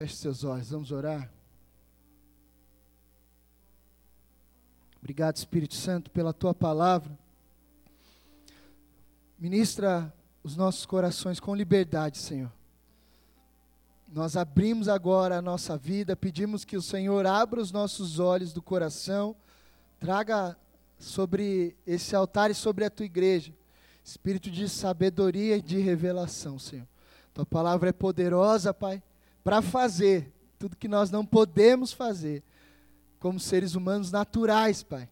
Feche seus olhos, vamos orar. Obrigado, Espírito Santo, pela tua palavra. Ministra os nossos corações com liberdade, Senhor. Nós abrimos agora a nossa vida, pedimos que o Senhor abra os nossos olhos do coração, traga sobre esse altar e sobre a tua igreja espírito de sabedoria e de revelação, Senhor. Tua palavra é poderosa, Pai para fazer tudo que nós não podemos fazer, como seres humanos naturais, Pai.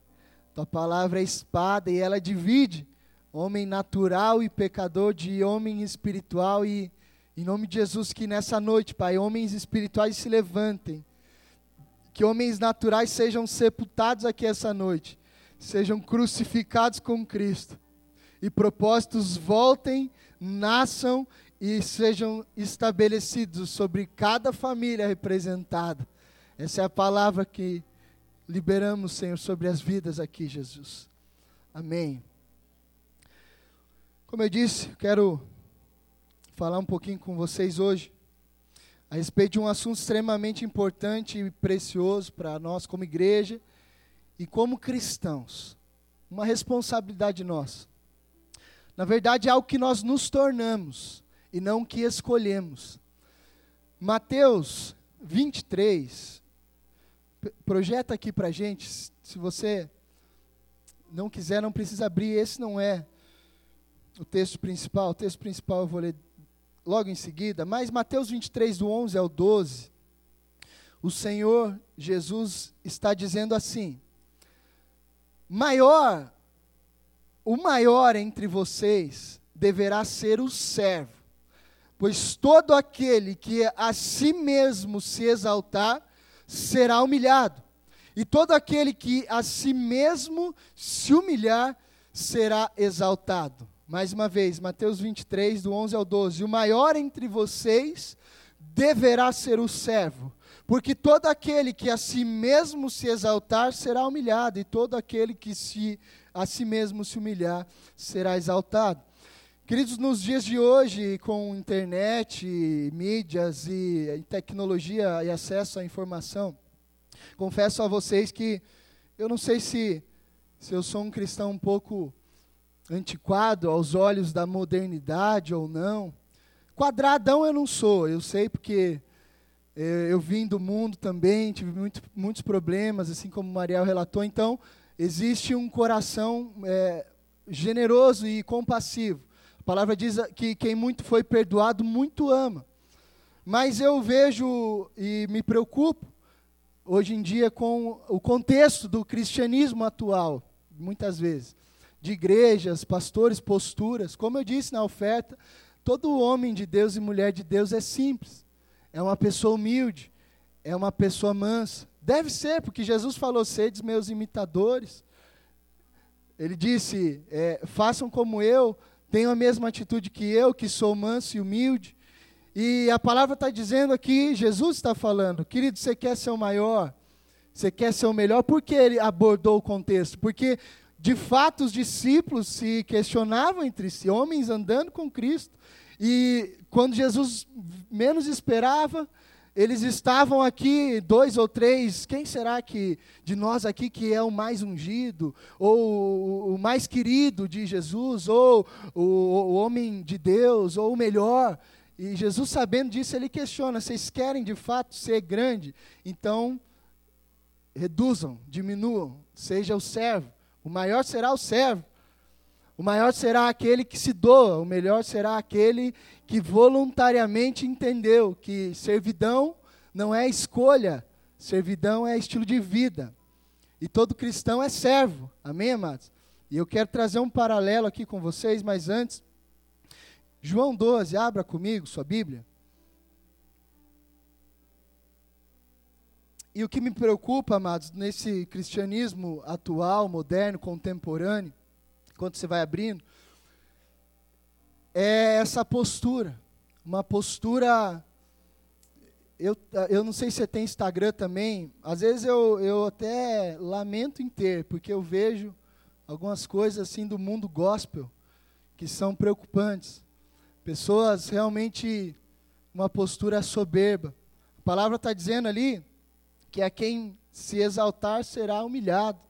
Tua palavra é espada e ela divide homem natural e pecador de homem espiritual e em nome de Jesus que nessa noite, Pai, homens espirituais se levantem. Que homens naturais sejam sepultados aqui essa noite, sejam crucificados com Cristo. E propósitos voltem, nasçam e sejam estabelecidos sobre cada família representada. Essa é a palavra que liberamos, Senhor, sobre as vidas aqui, Jesus. Amém. Como eu disse, quero falar um pouquinho com vocês hoje a respeito de um assunto extremamente importante e precioso para nós como igreja e como cristãos. Uma responsabilidade nossa. Na verdade, é algo que nós nos tornamos e não que escolhemos. Mateus 23, projeta aqui para gente, se você não quiser, não precisa abrir, esse não é o texto principal, o texto principal eu vou ler logo em seguida, mas Mateus 23, do 11 ao 12, o Senhor Jesus está dizendo assim: maior, o maior entre vocês deverá ser o servo. Pois todo aquele que a si mesmo se exaltar será humilhado, e todo aquele que a si mesmo se humilhar será exaltado. Mais uma vez, Mateus 23, do 11 ao 12: O maior entre vocês deverá ser o servo, porque todo aquele que a si mesmo se exaltar será humilhado, e todo aquele que se a si mesmo se humilhar será exaltado. Queridos, nos dias de hoje, com internet, mídias e tecnologia e acesso à informação, confesso a vocês que eu não sei se, se eu sou um cristão um pouco antiquado aos olhos da modernidade ou não. Quadradão eu não sou, eu sei porque eh, eu vim do mundo também, tive muito, muitos problemas, assim como o Mariel relatou. Então, existe um coração eh, generoso e compassivo palavra diz que quem muito foi perdoado, muito ama. Mas eu vejo e me preocupo, hoje em dia, com o contexto do cristianismo atual, muitas vezes, de igrejas, pastores, posturas. Como eu disse na oferta, todo homem de Deus e mulher de Deus é simples, é uma pessoa humilde, é uma pessoa mansa. Deve ser, porque Jesus falou: sedes meus imitadores. Ele disse: é, façam como eu tenham a mesma atitude que eu, que sou manso e humilde. E a palavra está dizendo aqui, Jesus está falando, querido, você quer ser o maior, você quer ser o melhor, por que ele abordou o contexto? Porque, de fato, os discípulos se questionavam entre si, homens andando com Cristo, e quando Jesus menos esperava, eles estavam aqui, dois ou três, quem será que de nós aqui que é o mais ungido, ou o mais querido de Jesus, ou o, o homem de Deus, ou o melhor? E Jesus, sabendo disso, ele questiona: vocês querem de fato ser grande? Então, reduzam, diminuam, seja o servo. O maior será o servo. O maior será aquele que se doa, o melhor será aquele que voluntariamente entendeu que servidão não é escolha, servidão é estilo de vida. E todo cristão é servo. Amém, amados? E eu quero trazer um paralelo aqui com vocês, mas antes, João 12, abra comigo sua Bíblia. E o que me preocupa, amados, nesse cristianismo atual, moderno, contemporâneo, enquanto você vai abrindo, é essa postura, uma postura. Eu, eu não sei se você tem Instagram também, às vezes eu, eu até lamento em ter, porque eu vejo algumas coisas assim do mundo gospel que são preocupantes. Pessoas realmente uma postura soberba. A palavra está dizendo ali que a quem se exaltar será humilhado,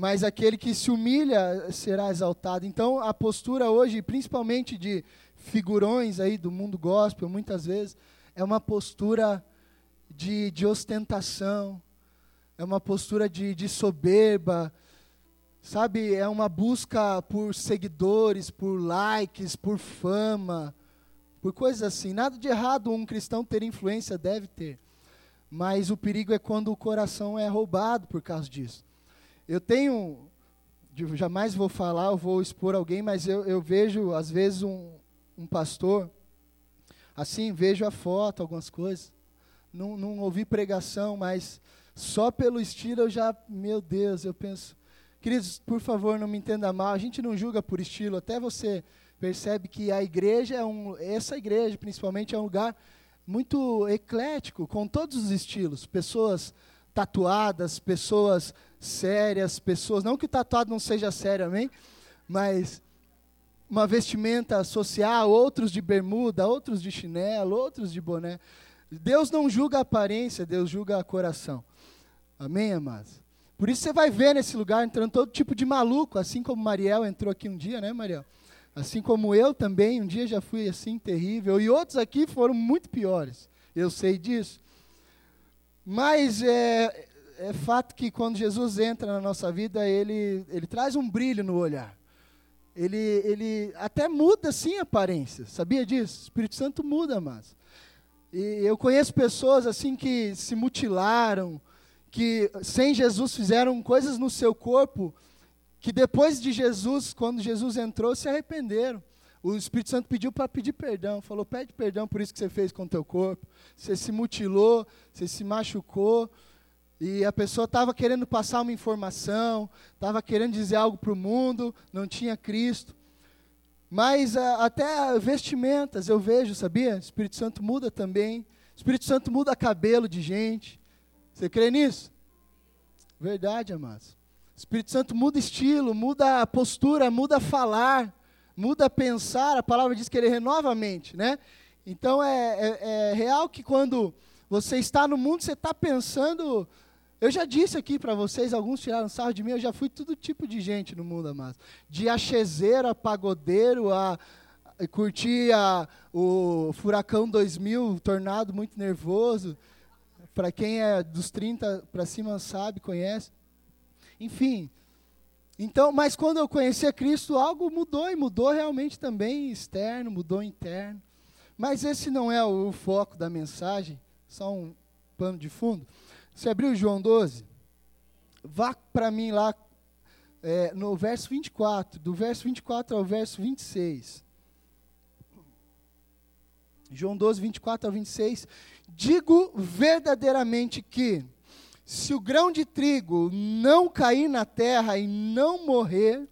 mas aquele que se humilha será exaltado. Então, a postura hoje, principalmente de figurões aí do mundo gospel, muitas vezes, é uma postura de, de ostentação, é uma postura de, de soberba, sabe? É uma busca por seguidores, por likes, por fama, por coisas assim. Nada de errado um cristão ter influência, deve ter. Mas o perigo é quando o coração é roubado por causa disso. Eu tenho, jamais vou falar, eu vou expor alguém, mas eu, eu vejo, às vezes, um, um pastor, assim, vejo a foto, algumas coisas. Não, não ouvi pregação, mas só pelo estilo eu já, meu Deus, eu penso. Queridos, por favor, não me entenda mal, a gente não julga por estilo, até você percebe que a igreja é um, essa igreja principalmente é um lugar muito eclético, com todos os estilos, pessoas tatuadas, pessoas sérias, pessoas, não que o tatuado não seja sério, amém? Mas uma vestimenta social, outros de bermuda, outros de chinelo, outros de boné. Deus não julga a aparência, Deus julga o coração. Amém, amados? Por isso você vai ver nesse lugar entrando todo tipo de maluco, assim como Mariel entrou aqui um dia, né, Mariel? Assim como eu também, um dia já fui assim terrível, e outros aqui foram muito piores. Eu sei disso. Mas é, é fato que quando Jesus entra na nossa vida, ele, ele traz um brilho no olhar. Ele, ele até muda sim a aparência. Sabia disso? O Espírito Santo muda, mas. E eu conheço pessoas assim que se mutilaram, que sem Jesus fizeram coisas no seu corpo que depois de Jesus, quando Jesus entrou, se arrependeram. O Espírito Santo pediu para pedir perdão, falou: pede perdão por isso que você fez com o teu corpo. Você se mutilou, você se machucou, e a pessoa estava querendo passar uma informação, estava querendo dizer algo para o mundo, não tinha Cristo. Mas a, até vestimentas eu vejo, sabia? O Espírito Santo muda também. O Espírito Santo muda cabelo de gente. Você crê nisso? Verdade, amados. Espírito Santo muda estilo, muda postura, muda falar, muda pensar. A palavra diz que ele renova a mente, né? Então é, é, é real que quando você está no mundo, você está pensando. Eu já disse aqui para vocês, alguns tiraram sarro de mim, eu já fui todo tipo de gente no mundo, amado. De achezeiro a pagodeiro, a, curtir a, o Furacão 2000, tornado muito nervoso. Para quem é dos 30 para cima sabe, conhece. Enfim. Então, mas quando eu conheci a Cristo, algo mudou e mudou realmente também externo, mudou interno. Mas esse não é o, o foco da mensagem, só um pano de fundo. Você abriu João 12? Vá para mim lá é, no verso 24, do verso 24 ao verso 26. João 12, 24 ao 26. Digo verdadeiramente que se o grão de trigo não cair na terra e não morrer,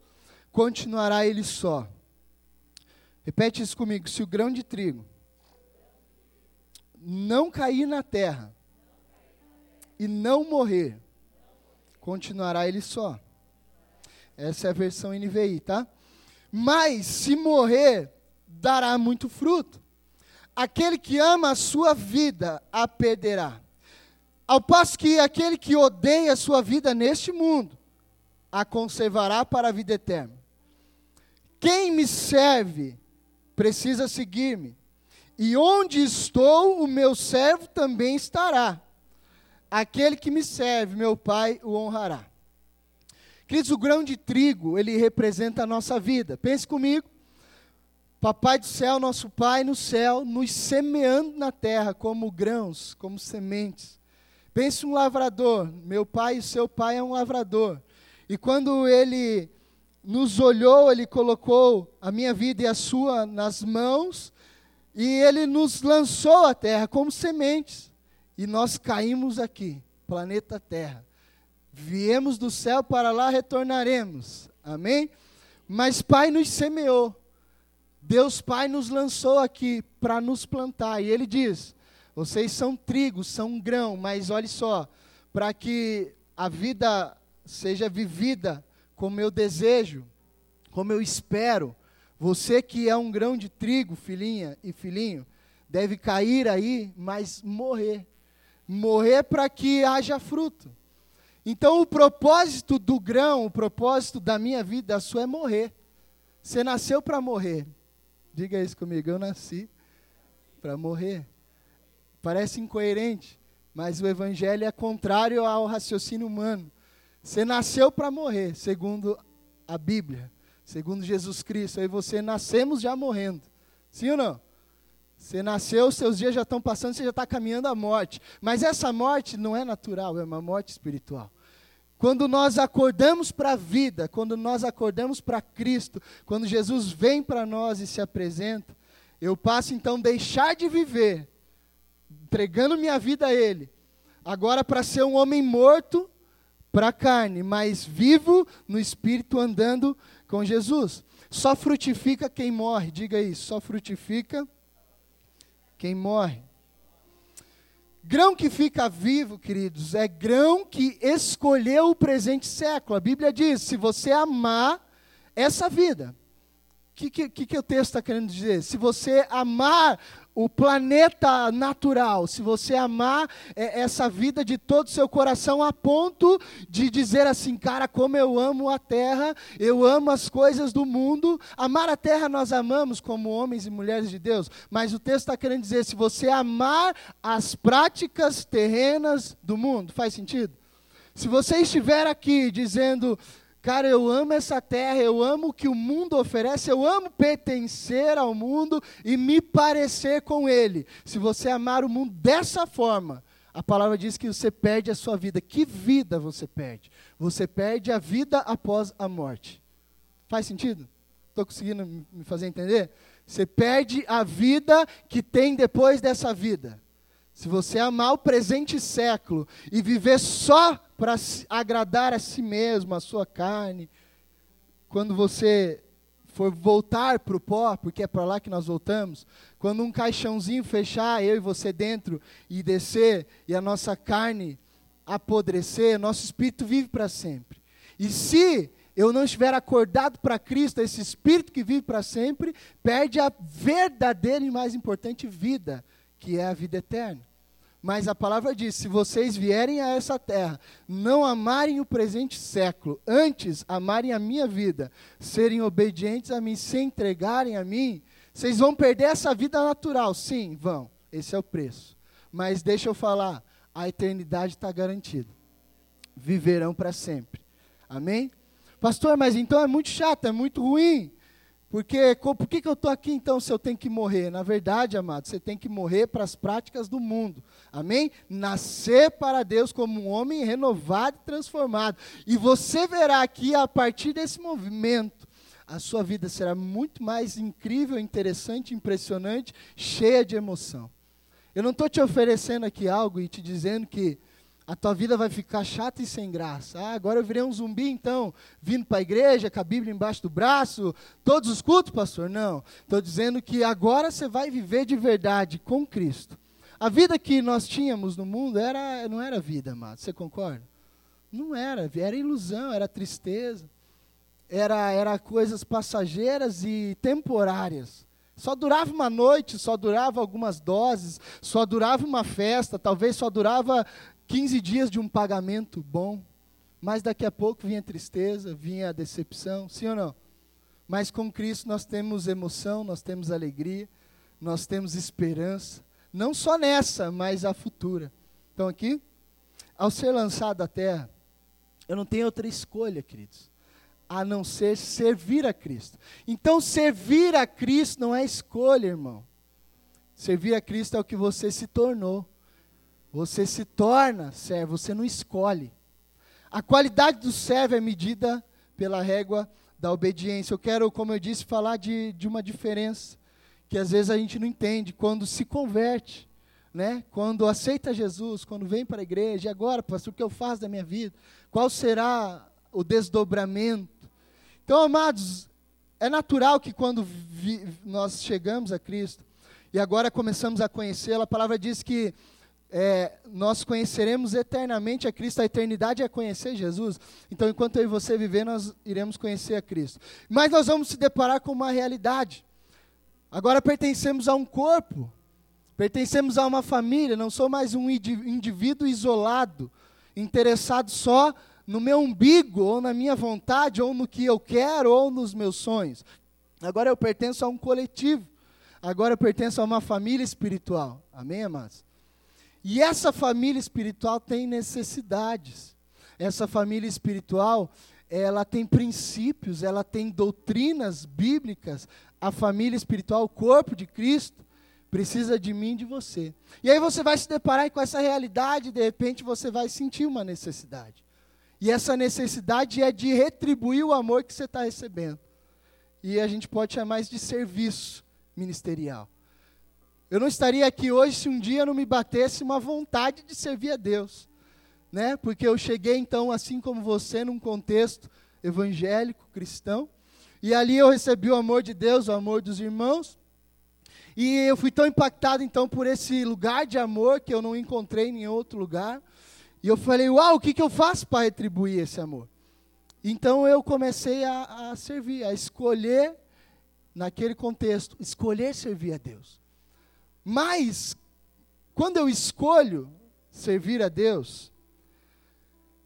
continuará ele só. Repete isso comigo: se o grão de trigo não cair na terra e não morrer, continuará ele só. Essa é a versão NVI, tá? Mas se morrer, dará muito fruto. Aquele que ama a sua vida a perderá ao passo que aquele que odeia a sua vida neste mundo, a conservará para a vida eterna. Quem me serve precisa seguir-me, e onde estou, o meu servo também estará. Aquele que me serve, meu Pai o honrará. Queridos, o grão de trigo, ele representa a nossa vida. Pense comigo. Papai do céu, nosso Pai no céu, nos semeando na terra como grãos, como sementes. Pense um lavrador. Meu pai e seu pai é um lavrador. E quando ele nos olhou, ele colocou a minha vida e a sua nas mãos, e ele nos lançou à terra como sementes. E nós caímos aqui, planeta Terra. Viemos do céu para lá, retornaremos. Amém? Mas Pai nos semeou. Deus Pai nos lançou aqui para nos plantar. E ele diz: vocês são trigo, são grão, mas olhe só, para que a vida seja vivida como eu desejo, como eu espero, você que é um grão de trigo, filhinha e filhinho, deve cair aí, mas morrer morrer para que haja fruto. Então, o propósito do grão, o propósito da minha vida, da sua, é morrer. Você nasceu para morrer. Diga isso comigo, eu nasci para morrer. Parece incoerente, mas o evangelho é contrário ao raciocínio humano. Você nasceu para morrer, segundo a Bíblia, segundo Jesus Cristo. Aí você nascemos já morrendo. Sim ou não? Você nasceu, seus dias já estão passando, você já está caminhando à morte. Mas essa morte não é natural, é uma morte espiritual. Quando nós acordamos para a vida, quando nós acordamos para Cristo, quando Jesus vem para nós e se apresenta, eu passo então deixar de viver, entregando minha vida a Ele, agora para ser um homem morto para a carne, mas vivo no espírito andando com Jesus. Só frutifica quem morre, diga isso, só frutifica quem morre. Grão que fica vivo, queridos, é grão que escolheu o presente século. A Bíblia diz: se você amar essa vida, o que, que, que, o texto está querendo dizer? Se você amar o planeta natural, se você amar é, essa vida de todo o seu coração a ponto de dizer assim, cara, como eu amo a terra, eu amo as coisas do mundo. Amar a terra nós amamos como homens e mulheres de Deus, mas o texto está querendo dizer, se você amar as práticas terrenas do mundo, faz sentido? Se você estiver aqui dizendo, Cara, eu amo essa terra, eu amo o que o mundo oferece, eu amo pertencer ao mundo e me parecer com ele. Se você amar o mundo dessa forma, a palavra diz que você perde a sua vida. Que vida você perde? Você perde a vida após a morte. Faz sentido? Estou conseguindo me fazer entender? Você perde a vida que tem depois dessa vida. Se você amar o presente século e viver só para agradar a si mesmo, a sua carne, quando você for voltar para o pó, porque é para lá que nós voltamos, quando um caixãozinho fechar, eu e você dentro, e descer, e a nossa carne apodrecer, nosso espírito vive para sempre. E se eu não estiver acordado para Cristo, esse espírito que vive para sempre, perde a verdadeira e mais importante vida, que é a vida eterna. Mas a palavra diz: se vocês vierem a essa terra, não amarem o presente século, antes amarem a minha vida, serem obedientes a mim, se entregarem a mim, vocês vão perder essa vida natural. Sim, vão. Esse é o preço. Mas deixa eu falar: a eternidade está garantida. Viverão para sempre. Amém? Pastor, mas então é muito chato, é muito ruim. Porque por que, que eu estou aqui então se eu tenho que morrer? Na verdade, amado, você tem que morrer para as práticas do mundo. Amém? Nascer para Deus como um homem renovado e transformado. E você verá aqui, a partir desse movimento, a sua vida será muito mais incrível, interessante, impressionante, cheia de emoção. Eu não estou te oferecendo aqui algo e te dizendo que a tua vida vai ficar chata e sem graça. Ah, agora eu virei um zumbi, então, vindo para a igreja, com a Bíblia embaixo do braço, todos os cultos, pastor? Não. Estou dizendo que agora você vai viver de verdade com Cristo. A vida que nós tínhamos no mundo era, não era vida, amado. Você concorda? Não era, era ilusão, era tristeza, era, era coisas passageiras e temporárias. Só durava uma noite, só durava algumas doses, só durava uma festa, talvez só durava 15 dias de um pagamento bom, mas daqui a pouco vinha tristeza, vinha a decepção, sim ou não? Mas com Cristo nós temos emoção, nós temos alegria, nós temos esperança, não só nessa, mas a futura. Então aqui, ao ser lançado à terra, eu não tenho outra escolha, queridos, a não ser servir a Cristo. Então servir a Cristo não é escolha, irmão. Servir a Cristo é o que você se tornou. Você se torna servo, você não escolhe. A qualidade do servo é medida pela régua da obediência. Eu quero, como eu disse, falar de, de uma diferença que às vezes a gente não entende quando se converte, né? Quando aceita Jesus, quando vem para a igreja, e agora, pastor, o que eu faço da minha vida? Qual será o desdobramento? Então, amados, é natural que quando vi, nós chegamos a Cristo e agora começamos a conhecê-lo, a palavra diz que é, nós conheceremos eternamente a Cristo, a eternidade é conhecer Jesus. Então, enquanto eu e você viver, nós iremos conhecer a Cristo. Mas nós vamos se deparar com uma realidade. Agora pertencemos a um corpo, Pertencemos a uma família, não sou mais um indivíduo isolado, interessado só no meu umbigo, ou na minha vontade, ou no que eu quero, ou nos meus sonhos. Agora eu pertenço a um coletivo. Agora eu pertenço a uma família espiritual. Amém, amados? E essa família espiritual tem necessidades. Essa família espiritual, ela tem princípios, ela tem doutrinas bíblicas. A família espiritual, o corpo de Cristo, precisa de mim e de você. E aí você vai se deparar com essa realidade, e de repente você vai sentir uma necessidade. E essa necessidade é de retribuir o amor que você está recebendo. E a gente pode chamar isso de serviço ministerial. Eu não estaria aqui hoje se um dia não me batesse uma vontade de servir a Deus. Né? Porque eu cheguei então, assim como você, num contexto evangélico, cristão, e ali eu recebi o amor de Deus, o amor dos irmãos, e eu fui tão impactado então por esse lugar de amor que eu não encontrei em outro lugar. E eu falei, uau, o que, que eu faço para retribuir esse amor? Então eu comecei a, a servir, a escolher, naquele contexto, escolher servir a Deus. Mas, quando eu escolho servir a Deus,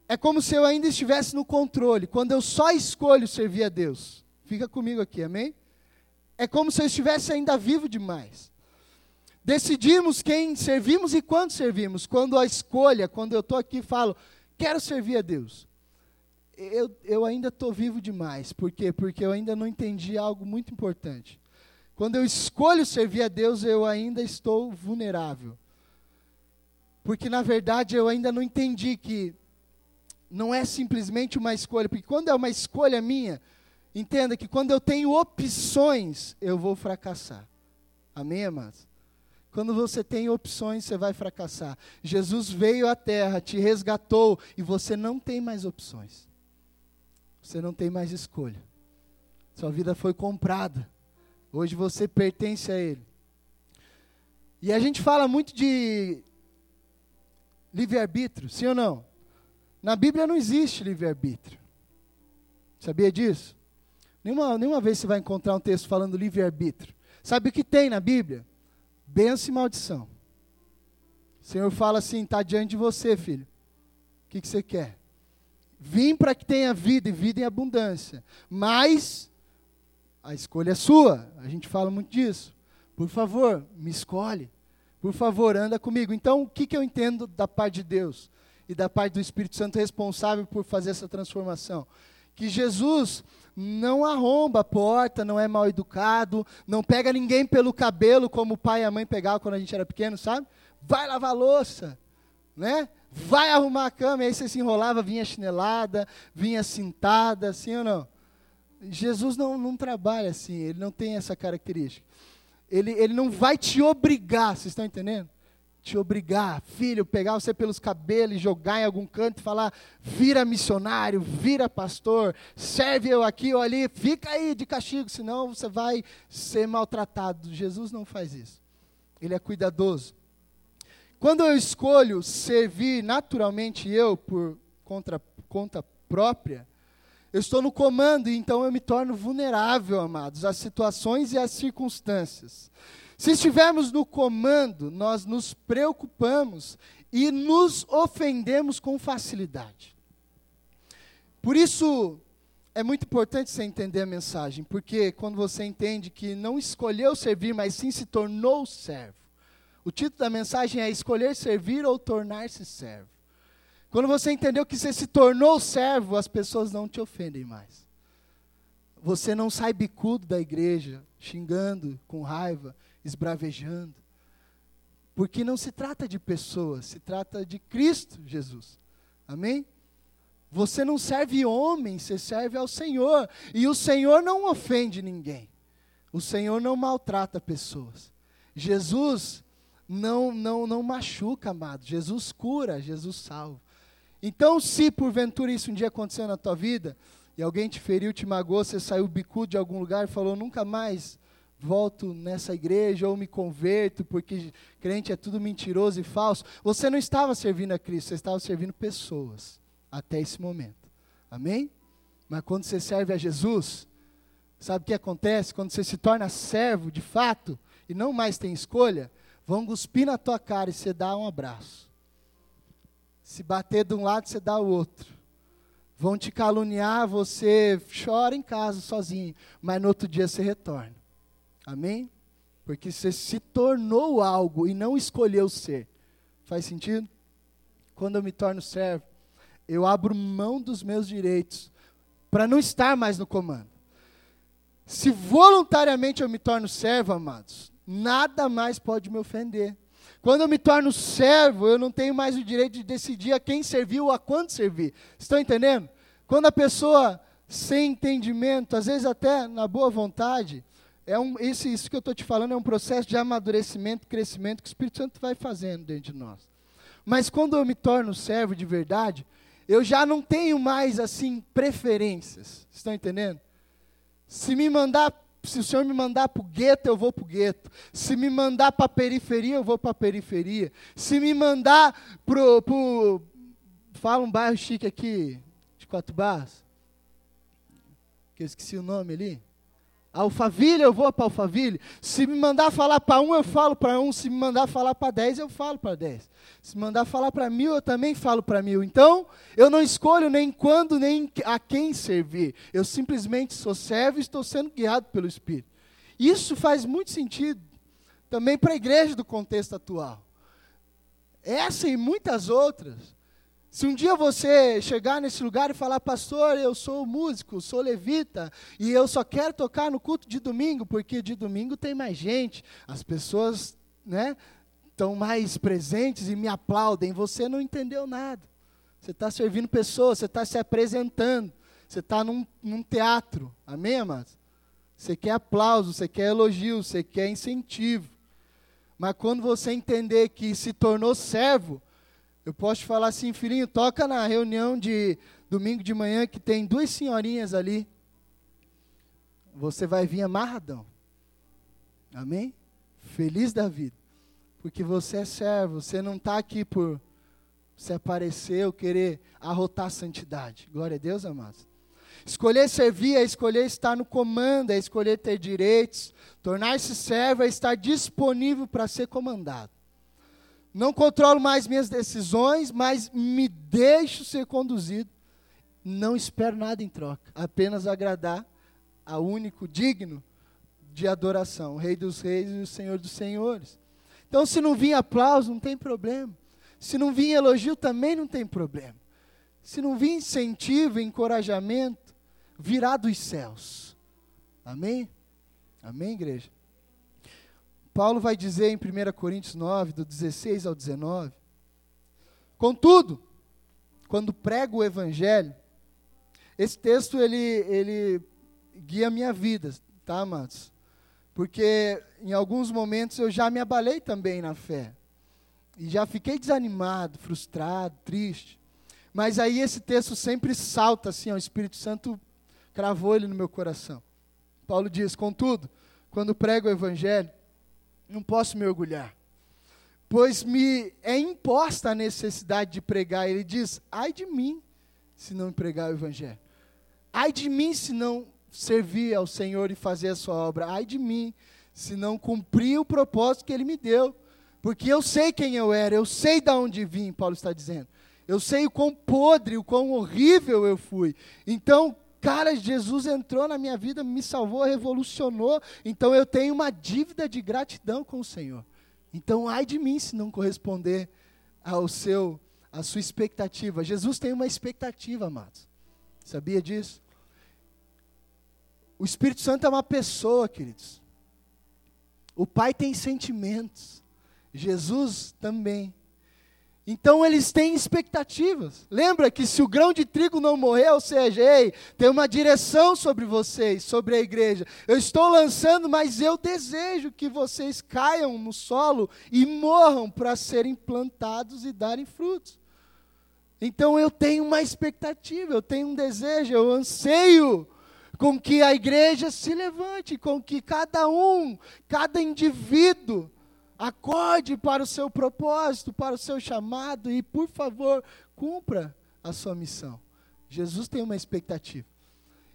é como se eu ainda estivesse no controle. Quando eu só escolho servir a Deus, fica comigo aqui, amém? É como se eu estivesse ainda vivo demais. Decidimos quem servimos e quando servimos. Quando a escolha, quando eu estou aqui falo, quero servir a Deus. Eu, eu ainda estou vivo demais. Por quê? Porque eu ainda não entendi algo muito importante. Quando eu escolho servir a Deus, eu ainda estou vulnerável. Porque, na verdade, eu ainda não entendi que não é simplesmente uma escolha. Porque quando é uma escolha minha, entenda que quando eu tenho opções, eu vou fracassar. Amém, amados? Quando você tem opções, você vai fracassar. Jesus veio à terra, te resgatou e você não tem mais opções. Você não tem mais escolha. Sua vida foi comprada. Hoje você pertence a Ele. E a gente fala muito de livre-arbítrio, sim ou não? Na Bíblia não existe livre-arbítrio. Sabia disso? Nenhuma, nenhuma vez você vai encontrar um texto falando livre-arbítrio. Sabe o que tem na Bíblia? Bênção e maldição. O Senhor fala assim: está diante de você, filho. O que, que você quer? Vim para que tenha vida e vida em abundância. Mas a escolha é sua. A gente fala muito disso. Por favor, me escolhe. Por favor, anda comigo. Então, o que, que eu entendo da parte de Deus e da parte do Espírito Santo responsável por fazer essa transformação? Que Jesus não arromba a porta, não é mal educado, não pega ninguém pelo cabelo como o pai e a mãe pegavam quando a gente era pequeno, sabe? Vai lavar louça, né? Vai arrumar a cama, e aí você se enrolava, vinha chinelada, vinha cintada, assim ou não? Jesus não, não trabalha assim, ele não tem essa característica. Ele, ele não vai te obrigar, vocês estão entendendo? Te obrigar, filho, pegar você pelos cabelos jogar em algum canto e falar: vira missionário, vira pastor, serve eu aqui ou ali, fica aí de castigo, senão você vai ser maltratado. Jesus não faz isso. Ele é cuidadoso. Quando eu escolho servir naturalmente eu por contra, conta própria, eu estou no comando e então eu me torno vulnerável, amados, às situações e às circunstâncias. Se estivermos no comando, nós nos preocupamos e nos ofendemos com facilidade. Por isso, é muito importante você entender a mensagem, porque quando você entende que não escolheu servir, mas sim se tornou servo. O título da mensagem é Escolher Servir ou Tornar-se Servo. Quando você entendeu que você se tornou servo, as pessoas não te ofendem mais. Você não sai bicudo da igreja, xingando, com raiva, esbravejando. Porque não se trata de pessoas, se trata de Cristo Jesus. Amém? Você não serve homem, você serve ao Senhor. E o Senhor não ofende ninguém. O Senhor não maltrata pessoas. Jesus não, não, não machuca, amado. Jesus cura, Jesus salva. Então, se porventura isso um dia aconteceu na tua vida, e alguém te feriu, te magoou, você saiu bicudo de algum lugar e falou, nunca mais volto nessa igreja ou me converto porque crente é tudo mentiroso e falso. Você não estava servindo a Cristo, você estava servindo pessoas até esse momento. Amém? Mas quando você serve a Jesus, sabe o que acontece? Quando você se torna servo de fato e não mais tem escolha, Vão cuspir na tua cara e você dá um abraço. Se bater de um lado, você dá o outro. Vão te caluniar, você chora em casa sozinho, mas no outro dia você retorna. Amém? Porque você se tornou algo e não escolheu ser. Faz sentido? Quando eu me torno servo, eu abro mão dos meus direitos para não estar mais no comando. Se voluntariamente eu me torno servo, amados, nada mais pode me ofender. Quando eu me torno servo, eu não tenho mais o direito de decidir a quem servir ou a quanto servir. Estão entendendo? Quando a pessoa sem entendimento, às vezes até na boa vontade, é um, isso, que eu estou te falando é um processo de amadurecimento, crescimento que o Espírito Santo vai fazendo dentro de nós. Mas quando eu me torno servo de verdade, eu já não tenho mais assim preferências. Estão entendendo? Se me mandar, se o Senhor me mandar para o gueto, eu vou para o gueto. Se me mandar para a periferia, eu vou para a periferia. Se me mandar para o. Fala um bairro chique aqui, de Quatro Barras. Que eu esqueci o nome ali. Alphaville, eu vou para Alphaville. Se me mandar falar para um, eu falo para um. Se me mandar falar para dez, eu falo para dez. Se mandar falar para mil, eu também falo para mil. Então, eu não escolho nem quando, nem a quem servir. Eu simplesmente sou servo e estou sendo guiado pelo Espírito. Isso faz muito sentido também para a igreja do contexto atual. Essa e muitas outras se um dia você chegar nesse lugar e falar, pastor, eu sou músico, sou levita, e eu só quero tocar no culto de domingo, porque de domingo tem mais gente, as pessoas né, estão mais presentes e me aplaudem, você não entendeu nada. Você está servindo pessoas, você está se apresentando, você está num, num teatro, amém, amados? Você quer aplauso, você quer elogio, você quer incentivo. Mas quando você entender que se tornou servo, eu posso falar assim, filhinho, toca na reunião de domingo de manhã que tem duas senhorinhas ali. Você vai vir amarradão. Amém? Feliz da vida. Porque você é servo, você não está aqui por se aparecer ou querer arrotar a santidade. Glória a Deus, amados. Escolher servir é escolher estar no comando, é escolher ter direitos. Tornar-se servo é estar disponível para ser comandado. Não controlo mais minhas decisões, mas me deixo ser conduzido. Não espero nada em troca, apenas agradar ao único digno de adoração, o Rei dos Reis e o Senhor dos Senhores. Então, se não vir aplauso, não tem problema. Se não vir elogio, também não tem problema. Se não vir incentivo, encorajamento, virá dos céus. Amém? Amém, igreja? Paulo vai dizer em 1 Coríntios 9, do 16 ao 19: Contudo, quando prego o Evangelho, esse texto ele, ele guia a minha vida, tá, amados? Porque em alguns momentos eu já me abalei também na fé. E já fiquei desanimado, frustrado, triste. Mas aí esse texto sempre salta assim, ó, o Espírito Santo cravou ele no meu coração. Paulo diz: Contudo, quando prego o Evangelho, não posso me orgulhar, pois me é imposta a necessidade de pregar. Ele diz: ai de mim se não pregar o Evangelho, ai de mim se não servir ao Senhor e fazer a sua obra, ai de mim se não cumprir o propósito que Ele me deu, porque eu sei quem eu era, eu sei de onde vim, Paulo está dizendo. Eu sei o quão podre, o quão horrível eu fui. Então, Cara, Jesus entrou na minha vida, me salvou, revolucionou. Então eu tenho uma dívida de gratidão com o Senhor. Então, ai de mim se não corresponder ao seu, à sua expectativa. Jesus tem uma expectativa, amados. Sabia disso? O Espírito Santo é uma pessoa, queridos. O Pai tem sentimentos. Jesus também. Então eles têm expectativas. Lembra que se o grão de trigo não morrer, ou seja, ei, tem uma direção sobre vocês, sobre a igreja. Eu estou lançando, mas eu desejo que vocês caiam no solo e morram para serem plantados e darem frutos. Então eu tenho uma expectativa, eu tenho um desejo, eu anseio com que a igreja se levante, com que cada um, cada indivíduo Acorde para o seu propósito, para o seu chamado e, por favor, cumpra a sua missão. Jesus tem uma expectativa.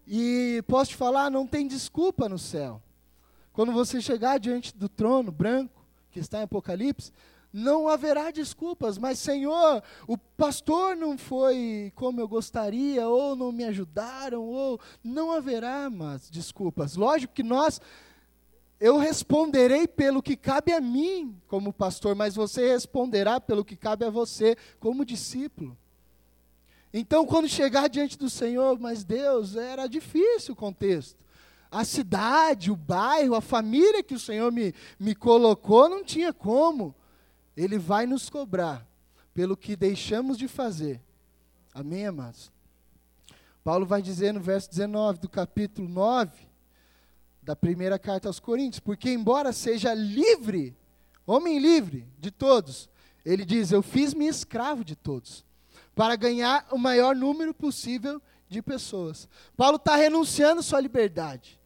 E posso te falar, não tem desculpa no céu. Quando você chegar diante do trono branco, que está em Apocalipse, não haverá desculpas, mas Senhor, o pastor não foi como eu gostaria, ou não me ajudaram, ou não haverá mas desculpas. Lógico que nós eu responderei pelo que cabe a mim como pastor, mas você responderá pelo que cabe a você como discípulo. Então, quando chegar diante do Senhor, mas Deus, era difícil o contexto. A cidade, o bairro, a família que o Senhor me, me colocou, não tinha como. Ele vai nos cobrar pelo que deixamos de fazer. Amém, amados? Paulo vai dizer no verso 19 do capítulo 9 da primeira carta aos Coríntios: Porque, embora seja livre, homem livre de todos, ele diz: Eu fiz-me escravo de todos para ganhar o maior número possível de pessoas. Paulo está renunciando sua liberdade,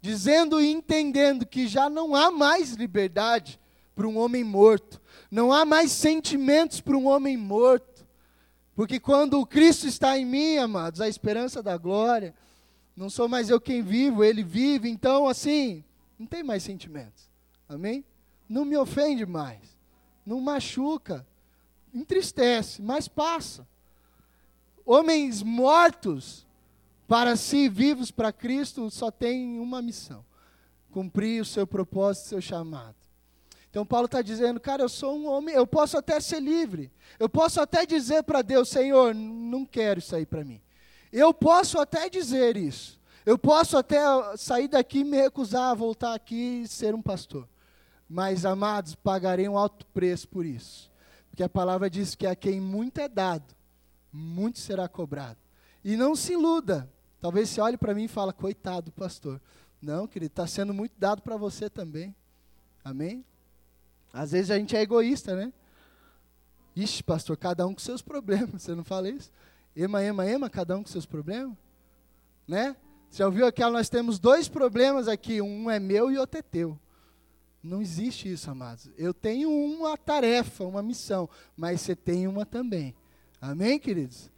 dizendo e entendendo que já não há mais liberdade para um homem morto, não há mais sentimentos para um homem morto, porque quando o Cristo está em mim, amados, a esperança da glória, não sou mais eu quem vivo, ele vive, então assim, não tem mais sentimentos, amém? Não me ofende mais, não machuca, entristece, mas passa. Homens mortos para si, vivos para Cristo, só tem uma missão: cumprir o seu propósito, o seu chamado. Então Paulo está dizendo, cara, eu sou um homem, eu posso até ser livre, eu posso até dizer para Deus, Senhor, não quero isso aí para mim. Eu posso até dizer isso, eu posso até sair daqui e me recusar a voltar aqui e ser um pastor. Mas, amados, pagarei um alto preço por isso. Porque a palavra diz que a quem muito é dado, muito será cobrado. E não se iluda. Talvez você olhe para mim e fale, coitado, pastor. Não, querido, está sendo muito dado para você também. Amém? Às vezes a gente é egoísta, né? Ixi, pastor, cada um com seus problemas. Você não fala isso? Ema, ema, ema, cada um com seus problemas? Né? Você já ouviu aquela? Nós temos dois problemas aqui. Um é meu e outro é teu. Não existe isso, amados. Eu tenho uma tarefa, uma missão, mas você tem uma também. Amém, queridos?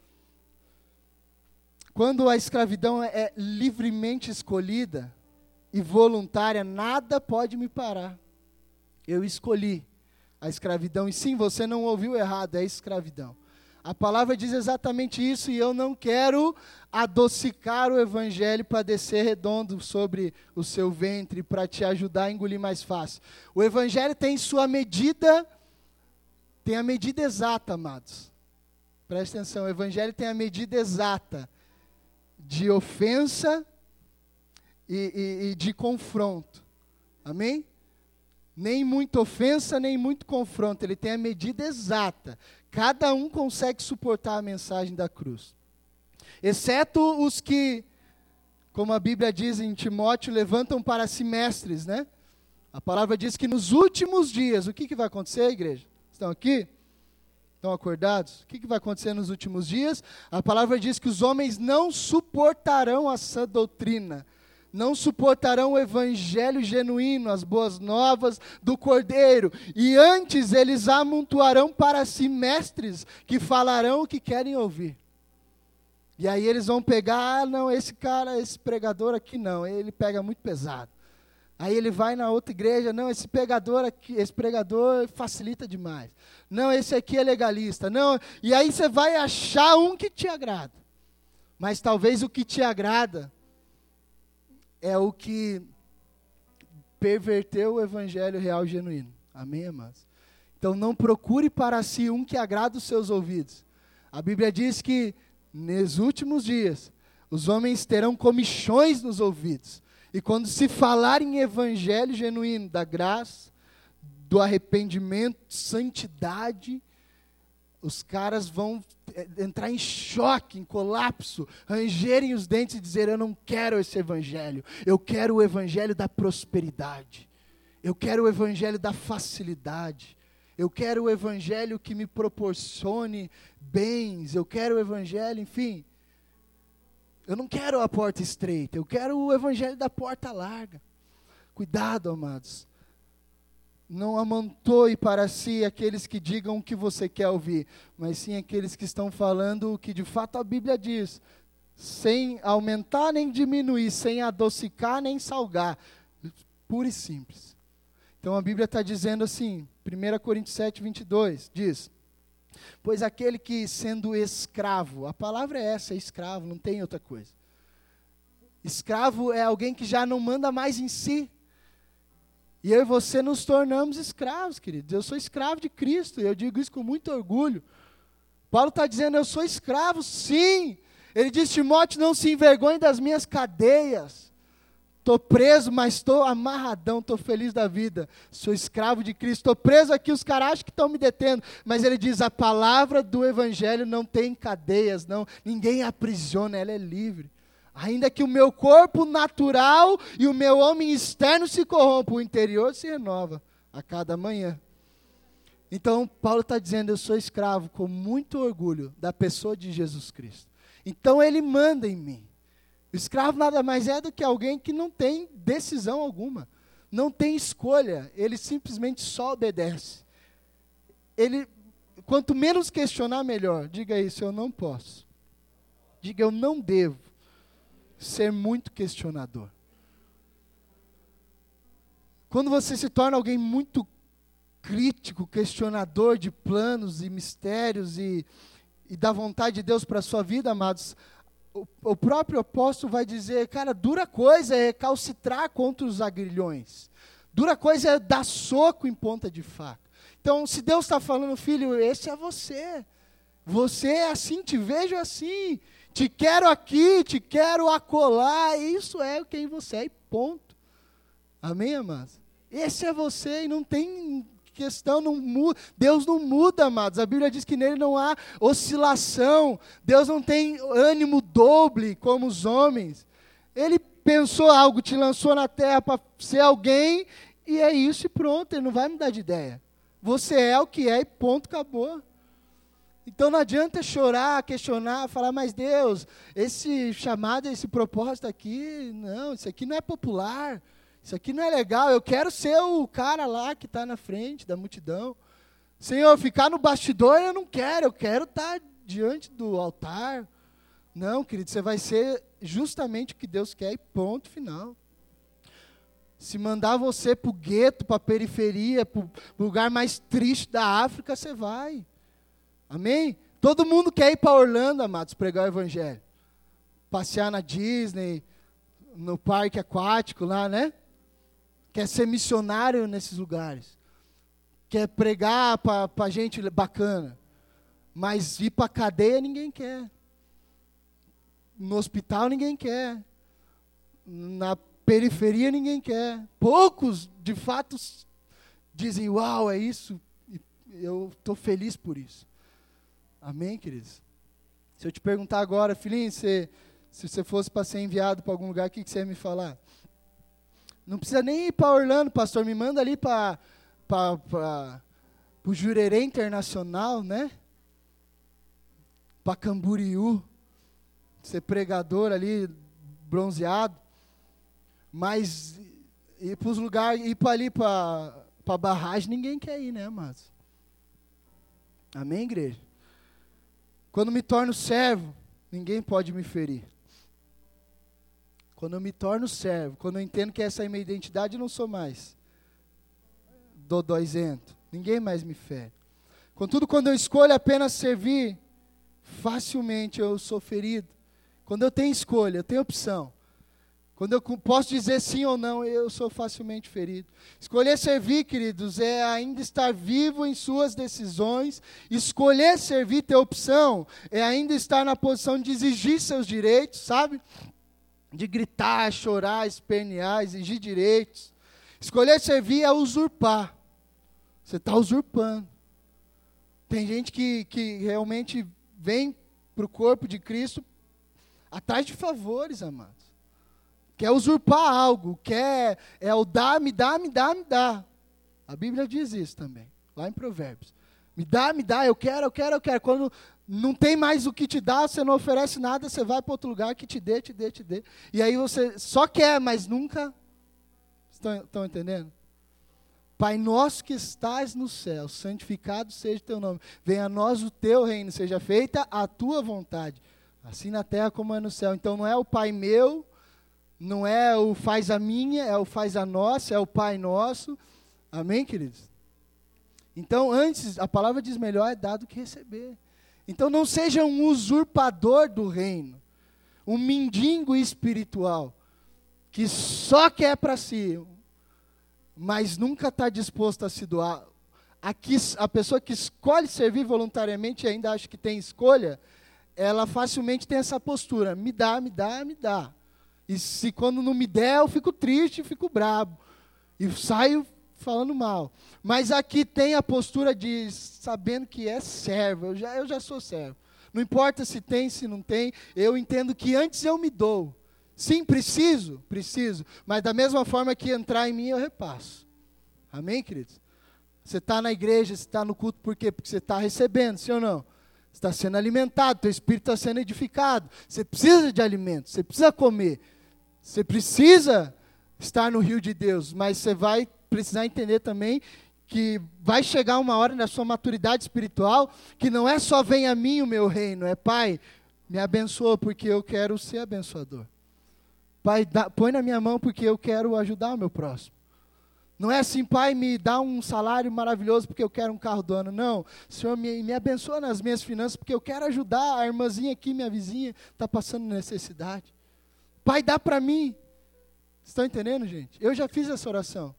Quando a escravidão é livremente escolhida e voluntária, nada pode me parar. Eu escolhi a escravidão. E sim, você não ouviu errado, é escravidão. A palavra diz exatamente isso e eu não quero adocicar o evangelho para descer redondo sobre o seu ventre para te ajudar a engolir mais fácil. O evangelho tem sua medida, tem a medida exata, amados. Presta atenção, o Evangelho tem a medida exata de ofensa e, e, e de confronto. Amém? Nem muita ofensa, nem muito confronto. Ele tem a medida exata. Cada um consegue suportar a mensagem da cruz. Exceto os que, como a Bíblia diz em Timóteo, levantam para si mestres, né? A palavra diz que nos últimos dias, o que, que vai acontecer, igreja? Estão aqui? Estão acordados? O que, que vai acontecer nos últimos dias? A palavra diz que os homens não suportarão a sã doutrina, não suportarão o evangelho genuíno, as boas novas do Cordeiro, e antes eles amontoarão para si mestres que falarão o que querem ouvir. E aí eles vão pegar, ah, não, esse cara, esse pregador aqui não, ele pega muito pesado. Aí ele vai na outra igreja, não, esse pregador aqui, esse pregador facilita demais. Não, esse aqui é legalista. Não, e aí você vai achar um que te agrada. Mas talvez o que te agrada é o que perverteu o evangelho real genuíno. Amém, amados? Então não procure para si um que agrada os seus ouvidos. A Bíblia diz que nos últimos dias os homens terão comichões nos ouvidos e quando se falar em evangelho genuíno, da graça, do arrependimento, santidade, os caras vão é, entrar em choque, em colapso, rangerem os dentes e dizer: Eu não quero esse evangelho, eu quero o evangelho da prosperidade, eu quero o evangelho da facilidade, eu quero o evangelho que me proporcione bens, eu quero o evangelho, enfim. Eu não quero a porta estreita, eu quero o evangelho da porta larga. Cuidado, amados. Não amontoe para si aqueles que digam o que você quer ouvir, mas sim aqueles que estão falando o que de fato a Bíblia diz, sem aumentar nem diminuir, sem adocicar nem salgar, puro e simples. Então a Bíblia está dizendo assim, 1 Coríntios 7, 22, diz: Pois aquele que sendo escravo, a palavra é essa, é escravo, não tem outra coisa. Escravo é alguém que já não manda mais em si. E eu e você nos tornamos escravos, queridos. Eu sou escravo de Cristo, e eu digo isso com muito orgulho. Paulo está dizendo: Eu sou escravo, sim. Ele diz: Timóteo, não se envergonhe das minhas cadeias. Estou preso, mas estou amarradão, estou feliz da vida. Sou escravo de Cristo. Estou preso aqui, os caras acham que estão me detendo. Mas ele diz: a palavra do Evangelho não tem cadeias, não. Ninguém aprisiona, ela é livre. Ainda que o meu corpo natural e o meu homem externo se corrompam, o interior se renova a cada manhã. Então, Paulo está dizendo: eu sou escravo com muito orgulho da pessoa de Jesus Cristo. Então, ele manda em mim. O escravo nada mais é do que alguém que não tem decisão alguma, não tem escolha, ele simplesmente só obedece. Ele, quanto menos questionar, melhor. Diga isso, eu não posso. Diga, eu não devo ser muito questionador. Quando você se torna alguém muito crítico, questionador de planos e mistérios e, e da vontade de Deus para a sua vida, amados, o, o, próprio apóstolo vai dizer, cara, dura coisa é calcitrar contra os agrilhões. Dura coisa é dar soco em ponta de faca. Então, se Deus está falando, filho, esse é você. Você é assim, te vejo assim. Te quero aqui, te quero acolá. Isso é quem você é e ponto. Amém, amados? Esse é você e não tem questão, não muda. Deus não muda, amados. A Bíblia diz que nele não há oscilação. Deus não tem ânimo doble como os homens. Ele pensou algo, te lançou na terra para ser alguém e é isso e pronto. Ele não vai mudar de ideia. Você é o que é e ponto, acabou. Então não adianta chorar, questionar, falar, mas Deus, esse chamado, esse propósito aqui, não, isso aqui não é popular, isso aqui não é legal, eu quero ser o cara lá que está na frente da multidão. Senhor, ficar no bastidor eu não quero, eu quero estar tá diante do altar. Não, querido, você vai ser justamente o que Deus quer e ponto final. Se mandar você para o gueto, para a periferia, para o lugar mais triste da África, você vai. Amém? Todo mundo quer ir para Orlando, amados, pregar o Evangelho. Passear na Disney, no parque aquático lá, né? Quer ser missionário nesses lugares. Quer pregar para gente bacana. Mas ir para cadeia ninguém quer. No hospital ninguém quer. Na periferia ninguém quer. Poucos, de fato, dizem: Uau, é isso. Eu estou feliz por isso. Amém, queridos? Se eu te perguntar agora, filhinho, se, se você fosse para ser enviado para algum lugar, o que, que você ia me falar? Não precisa nem ir para Orlando, pastor, me manda ali para o Jurerê Internacional, né? Para Camboriú, ser pregador ali, bronzeado. Mas ir para os lugares, ir para ali para a barragem, ninguém quer ir, né, mas Amém, igreja? Quando me torno servo, ninguém pode me ferir. Quando eu me torno servo, quando eu entendo que essa é a minha identidade, eu não sou mais dodóizento. Ninguém mais me fere. Contudo, quando eu escolho apenas servir, facilmente eu sou ferido. Quando eu tenho escolha, eu tenho opção. Quando eu posso dizer sim ou não, eu sou facilmente ferido. Escolher servir, queridos, é ainda estar vivo em suas decisões. Escolher servir, ter opção, é ainda estar na posição de exigir seus direitos, sabe? De gritar, chorar, espernear, exigir direitos. Escolher servir é usurpar. Você está usurpando. Tem gente que, que realmente vem para o corpo de Cristo atrás de favores, amados quer usurpar algo, quer é o dá, me dá, me dá, me dá. A Bíblia diz isso também, lá em Provérbios. Me dá, me dá, eu quero, eu quero, eu quero. Quando não tem mais o que te dá, você não oferece nada, você vai para outro lugar que te dê, te dê, te dê. E aí você só quer, mas nunca. Estão, entendendo? Pai nosso que estás no céu, santificado seja o teu nome. Venha a nós o teu reino, seja feita a tua vontade, assim na terra como é no céu. Então não é o Pai meu, não é o faz a minha, é o faz a nossa, é o Pai nosso. Amém, queridos? Então, antes, a palavra diz: melhor é dar do que receber. Então, não seja um usurpador do reino, um mendigo espiritual, que só quer para si, mas nunca está disposto a se doar. Aqui, a pessoa que escolhe servir voluntariamente e ainda acha que tem escolha, ela facilmente tem essa postura: me dá, me dá, me dá. E se quando não me der, eu fico triste, fico brabo. E saio falando mal. Mas aqui tem a postura de sabendo que é servo. Eu já, eu já sou servo. Não importa se tem, se não tem, eu entendo que antes eu me dou. Sim, preciso, preciso. Mas da mesma forma que entrar em mim, eu repasso. Amém, queridos? Você está na igreja, você está no culto, por quê? Porque você está recebendo, sim ou não? está sendo alimentado, teu espírito está sendo edificado. Você precisa de alimento, você precisa comer. Você precisa estar no rio de Deus, mas você vai precisar entender também que vai chegar uma hora na sua maturidade espiritual que não é só vem a mim o meu reino, é Pai, me abençoa porque eu quero ser abençoador. Pai, dá, põe na minha mão porque eu quero ajudar o meu próximo. Não é assim, pai, me dá um salário maravilhoso porque eu quero um carro do ano. Não. Senhor, me, me abençoa nas minhas finanças porque eu quero ajudar a irmãzinha aqui, minha vizinha, está passando necessidade. Pai, dá para mim. Estão entendendo, gente? Eu já fiz essa oração.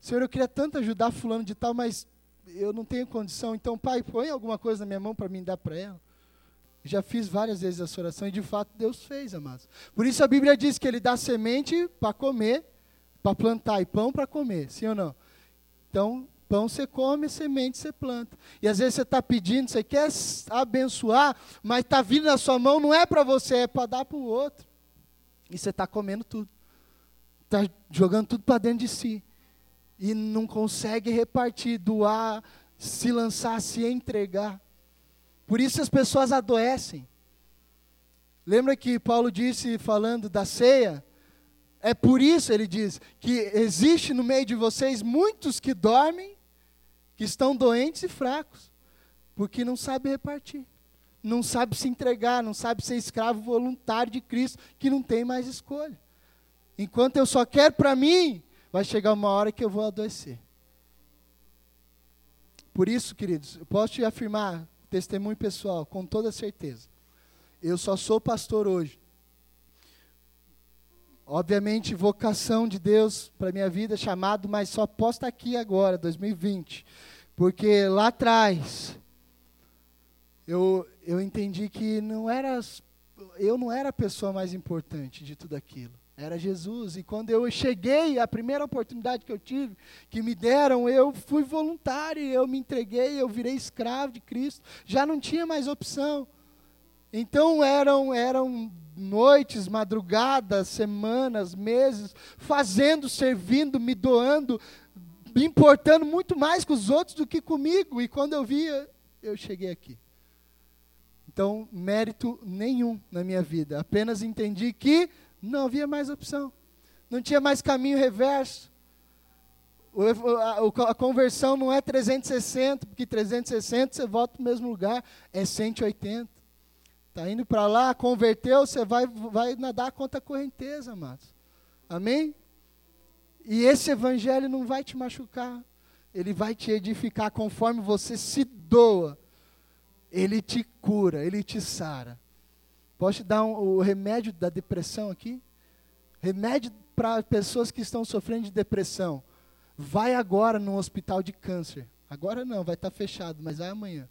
Senhor, eu queria tanto ajudar fulano de tal, mas eu não tenho condição. Então, pai, põe alguma coisa na minha mão para mim dar para ela. Já fiz várias vezes essa oração e de fato Deus fez, amados. Por isso a Bíblia diz que Ele dá semente para comer para plantar e pão para comer, sim ou não? Então, pão você come, semente você planta. E às vezes você está pedindo, você quer abençoar, mas está vindo na sua mão, não é para você, é para dar para o outro. E você está comendo tudo. Está jogando tudo para dentro de si. E não consegue repartir, doar, se lançar, se entregar. Por isso as pessoas adoecem. Lembra que Paulo disse, falando da ceia, é por isso, ele diz, que existe no meio de vocês muitos que dormem, que estão doentes e fracos, porque não sabem repartir, não sabe se entregar, não sabe ser escravo voluntário de Cristo, que não tem mais escolha. Enquanto eu só quero para mim, vai chegar uma hora que eu vou adoecer. Por isso, queridos, eu posso te afirmar, testemunho pessoal, com toda certeza. Eu só sou pastor hoje Obviamente, vocação de Deus para minha vida, chamado, mas só posso estar aqui agora, 2020. Porque lá atrás, eu, eu entendi que não era, eu não era a pessoa mais importante de tudo aquilo. Era Jesus. E quando eu cheguei, a primeira oportunidade que eu tive, que me deram, eu fui voluntário, eu me entreguei, eu virei escravo de Cristo. Já não tinha mais opção. Então eram, eram noites, madrugadas, semanas, meses, fazendo, servindo, me doando, me importando muito mais com os outros do que comigo. E quando eu via, eu cheguei aqui. Então, mérito nenhum na minha vida. Apenas entendi que não havia mais opção. Não tinha mais caminho reverso. A conversão não é 360, porque 360 você volta para o mesmo lugar, é 180. Está indo para lá, converteu, você vai, vai nadar contra a correnteza, amados. Amém? E esse evangelho não vai te machucar. Ele vai te edificar conforme você se doa. Ele te cura, ele te sara. Posso te dar um, o remédio da depressão aqui? Remédio para pessoas que estão sofrendo de depressão. Vai agora no hospital de câncer. Agora não, vai estar tá fechado, mas vai amanhã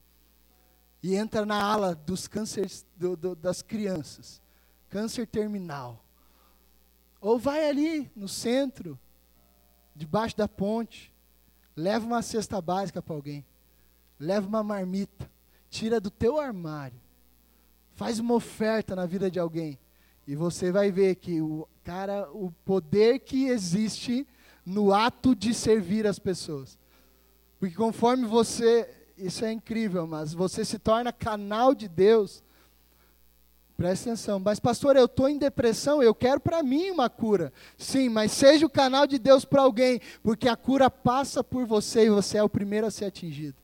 e entra na ala dos cânceres do, do, das crianças, câncer terminal. Ou vai ali no centro, debaixo da ponte, leva uma cesta básica para alguém, leva uma marmita, tira do teu armário, faz uma oferta na vida de alguém e você vai ver que o cara, o poder que existe no ato de servir as pessoas. Porque conforme você isso é incrível, mas você se torna canal de Deus. Presta atenção. Mas, pastor, eu estou em depressão, eu quero para mim uma cura. Sim, mas seja o canal de Deus para alguém, porque a cura passa por você e você é o primeiro a ser atingido.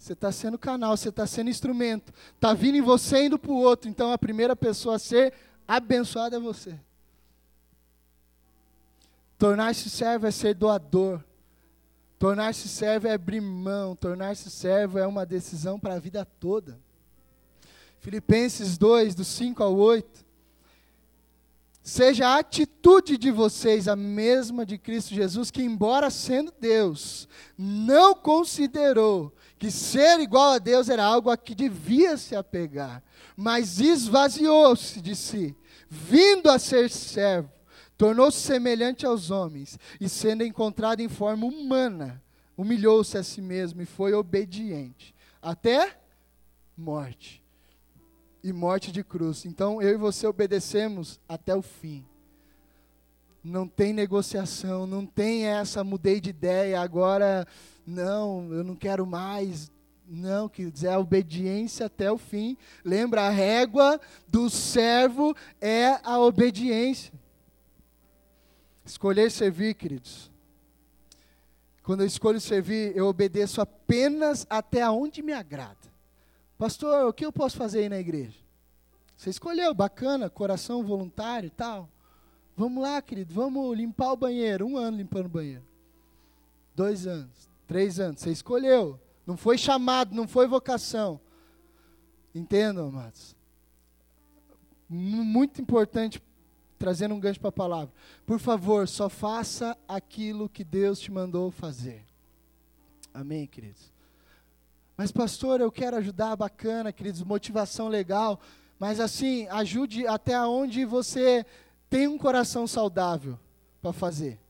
Você está sendo canal, você está sendo instrumento. Está vindo em você indo para o outro. Então a primeira pessoa a ser abençoada é você. Tornar-se servo é ser doador. Tornar-se servo é abrir mão. Tornar-se servo é uma decisão para a vida toda. Filipenses 2, do 5 ao 8. Seja a atitude de vocês a mesma de Cristo Jesus, que, embora sendo Deus, não considerou que ser igual a Deus era algo a que devia se apegar, mas esvaziou-se de si, vindo a ser servo, tornou-se semelhante aos homens, e sendo encontrado em forma humana, humilhou-se a si mesmo e foi obediente, até morte e morte de cruz. Então eu e você obedecemos até o fim. Não tem negociação, não tem essa mudei de ideia, agora não, eu não quero mais. Não, quer dizer, a obediência até o fim. Lembra, a régua do servo é a obediência. Escolher servir, queridos. Quando eu escolho servir, eu obedeço apenas até onde me agrada. Pastor, o que eu posso fazer aí na igreja? Você escolheu, bacana, coração voluntário e tal. Vamos lá, querido, vamos limpar o banheiro. Um ano limpando o banheiro. Dois anos, três anos. Você escolheu. Não foi chamado, não foi vocação. Entendam, amados? Muito importante, trazendo um gancho para a palavra. Por favor, só faça aquilo que Deus te mandou fazer. Amém, queridos? Mas, pastor, eu quero ajudar, bacana, queridos, motivação legal. Mas, assim, ajude até onde você tem um coração saudável para fazer.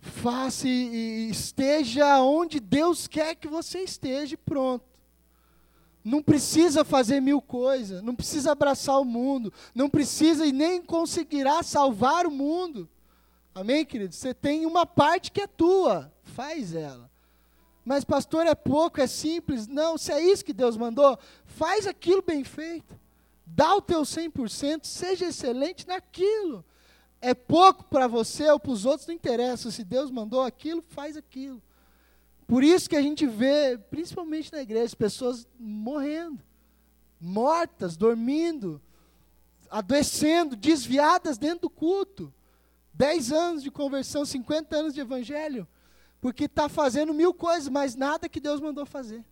Faça e esteja onde Deus quer que você esteja, pronto. Não precisa fazer mil coisas, não precisa abraçar o mundo, não precisa e nem conseguirá salvar o mundo. Amém, querido? Você tem uma parte que é tua, faz ela. Mas, pastor, é pouco, é simples. Não, se é isso que Deus mandou, faz aquilo bem feito. Dá o teu 100%, seja excelente naquilo. É pouco para você ou para os outros, não interessa. Se Deus mandou aquilo, faz aquilo. Por isso que a gente vê, principalmente na igreja, pessoas morrendo, mortas, dormindo, adoecendo, desviadas dentro do culto. 10 anos de conversão, 50 anos de evangelho porque está fazendo mil coisas, mas nada que Deus mandou fazer.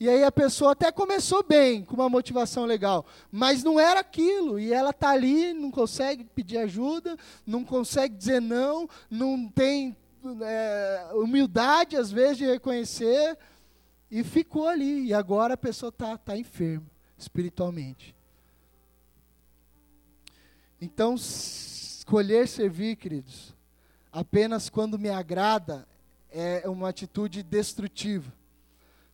E aí a pessoa até começou bem, com uma motivação legal, mas não era aquilo. E ela está ali, não consegue pedir ajuda, não consegue dizer não, não tem é, humildade, às vezes, de reconhecer, e ficou ali. E agora a pessoa está tá enferma, espiritualmente. Então, escolher servir, queridos, apenas quando me agrada é uma atitude destrutiva.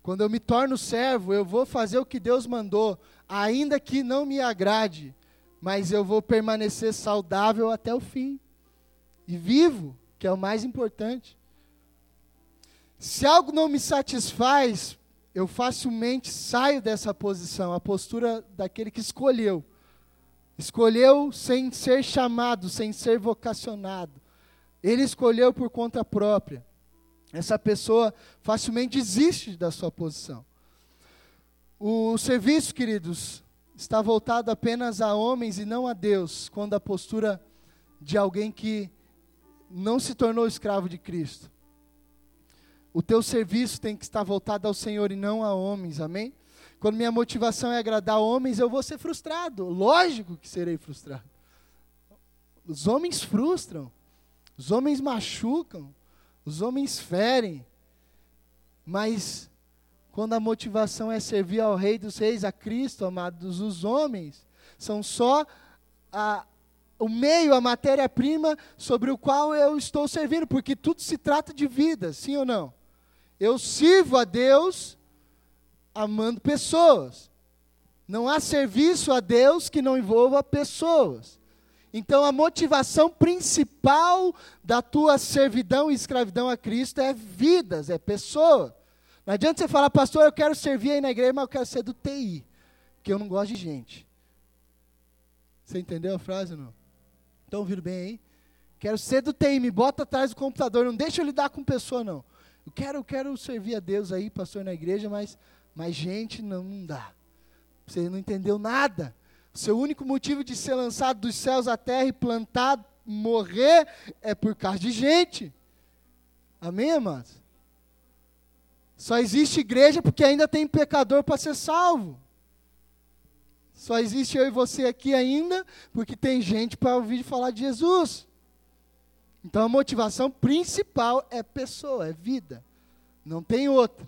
Quando eu me torno servo, eu vou fazer o que Deus mandou, ainda que não me agrade, mas eu vou permanecer saudável até o fim e vivo, que é o mais importante. Se algo não me satisfaz, eu facilmente saio dessa posição, a postura daquele que escolheu. Escolheu sem ser chamado, sem ser vocacionado. Ele escolheu por conta própria. Essa pessoa facilmente desiste da sua posição. O serviço, queridos, está voltado apenas a homens e não a Deus, quando a postura de alguém que não se tornou escravo de Cristo. O teu serviço tem que estar voltado ao Senhor e não a homens, amém? Quando minha motivação é agradar homens, eu vou ser frustrado. Lógico que serei frustrado. Os homens frustram. Os homens machucam, os homens ferem, mas quando a motivação é servir ao Rei dos Reis, a Cristo, amados, os homens são só a, o meio, a matéria-prima sobre o qual eu estou servindo, porque tudo se trata de vida, sim ou não? Eu sirvo a Deus amando pessoas. Não há serviço a Deus que não envolva pessoas. Então a motivação principal da tua servidão e escravidão a Cristo é vidas, é pessoa. Não adianta você falar, pastor, eu quero servir aí na igreja, mas eu quero ser do TI, porque eu não gosto de gente. Você entendeu a frase ou não? Estão ouvindo bem aí? Quero ser do TI, me bota atrás do computador, não deixa eu lidar com pessoa, não. Eu quero, eu quero servir a Deus aí, pastor, na igreja, mas, mas gente, não, não dá. Você não entendeu nada. Seu único motivo de ser lançado dos céus à terra e plantado morrer é por causa de gente. Amém, amados? Só existe igreja porque ainda tem pecador para ser salvo. Só existe eu e você aqui ainda porque tem gente para ouvir falar de Jesus. Então a motivação principal é pessoa, é vida. Não tem outra.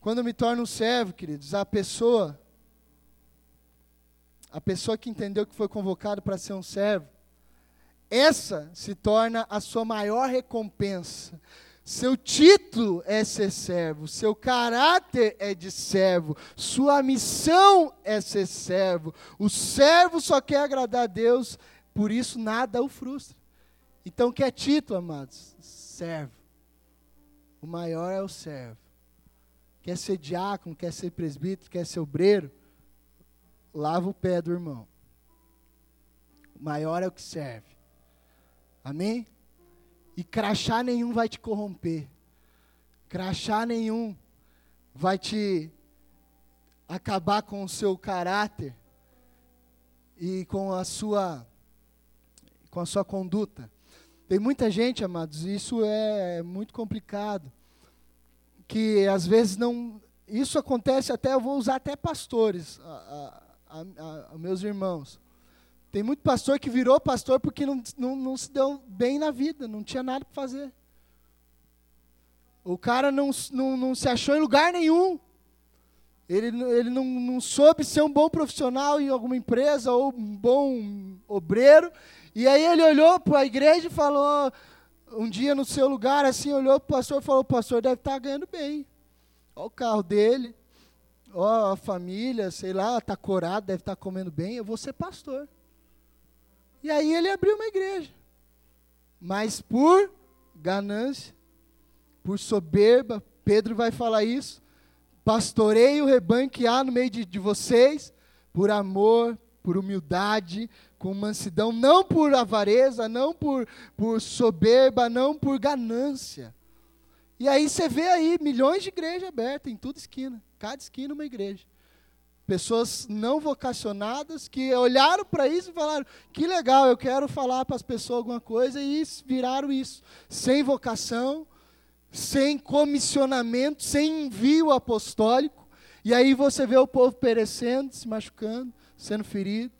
Quando eu me torno um servo, queridos, a pessoa, a pessoa que entendeu que foi convocado para ser um servo, essa se torna a sua maior recompensa. Seu título é ser servo, seu caráter é de servo, sua missão é ser servo. O servo só quer agradar a Deus, por isso nada o frustra. Então, que é título, amados? Servo. O maior é o servo. Quer ser diácono, quer ser presbítero, quer ser obreiro? Lava o pé do irmão. O maior é o que serve. Amém? E crachá nenhum vai te corromper. Crachá nenhum vai te acabar com o seu caráter e com a sua com a sua conduta. Tem muita gente, amados, isso é muito complicado, que às vezes não. Isso acontece até, eu vou usar até pastores, a, a, a, a meus irmãos. Tem muito pastor que virou pastor porque não, não, não se deu bem na vida, não tinha nada para fazer. O cara não, não, não se achou em lugar nenhum. Ele, ele não, não soube ser um bom profissional em alguma empresa ou um bom obreiro. E aí ele olhou para a igreja e falou, um dia no seu lugar, assim, olhou para o pastor e falou, pastor deve estar tá ganhando bem. Olha o carro dele, ó a família, sei lá, está corado, deve estar tá comendo bem, eu vou ser pastor. E aí ele abriu uma igreja. Mas por ganância, por soberba, Pedro vai falar isso. Pastorei o rebanho que há no meio de, de vocês, por amor, por humildade, com mansidão, não por avareza, não por, por soberba, não por ganância. E aí você vê aí milhões de igrejas abertas em toda esquina, cada esquina uma igreja pessoas não vocacionadas que olharam para isso e falaram: que legal, eu quero falar para as pessoas alguma coisa, e viraram isso, sem vocação, sem comissionamento, sem envio apostólico. E aí você vê o povo perecendo, se machucando, sendo ferido,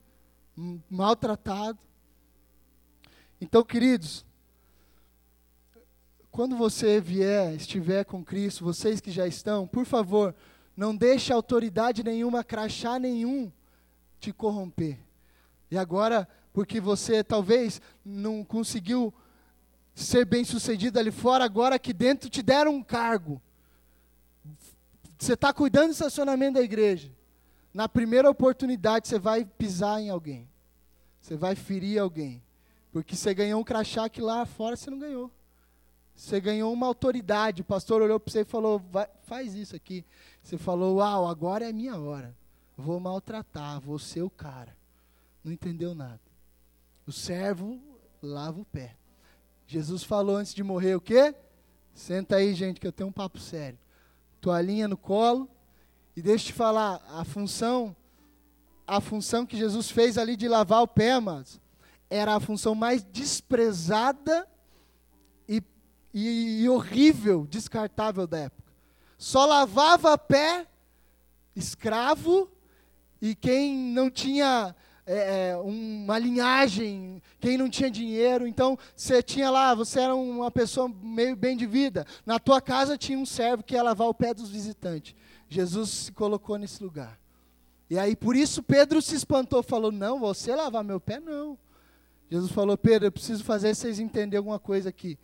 maltratado. Então, queridos, quando você vier, estiver com Cristo, vocês que já estão, por favor, não deixe autoridade nenhuma, crachá nenhum te corromper. E agora, porque você talvez não conseguiu ser bem sucedido ali fora, agora aqui dentro te deram um cargo. Você está cuidando do estacionamento da igreja. Na primeira oportunidade, você vai pisar em alguém. Você vai ferir alguém. Porque você ganhou um crachá que lá fora você não ganhou. Você ganhou uma autoridade. O pastor olhou para você e falou: faz isso aqui. Você falou: Uau, agora é minha hora. Vou maltratar, vou ser o cara. Não entendeu nada. O servo lava o pé. Jesus falou antes de morrer o quê? Senta aí, gente, que eu tenho um papo sério. Toalhinha no colo. E deixa eu te falar, a função, a função que Jesus fez ali de lavar o pé, mas era a função mais desprezada e, e horrível, descartável da época. Só lavava pé escravo e quem não tinha é, é, uma linhagem, quem não tinha dinheiro, então você tinha lá, você era uma pessoa meio bem de vida. Na tua casa tinha um servo que ia lavar o pé dos visitantes. Jesus se colocou nesse lugar. E aí por isso Pedro se espantou, falou: Não, você lavar meu pé? Não. Jesus falou: Pedro, eu preciso fazer vocês entenderem alguma coisa aqui.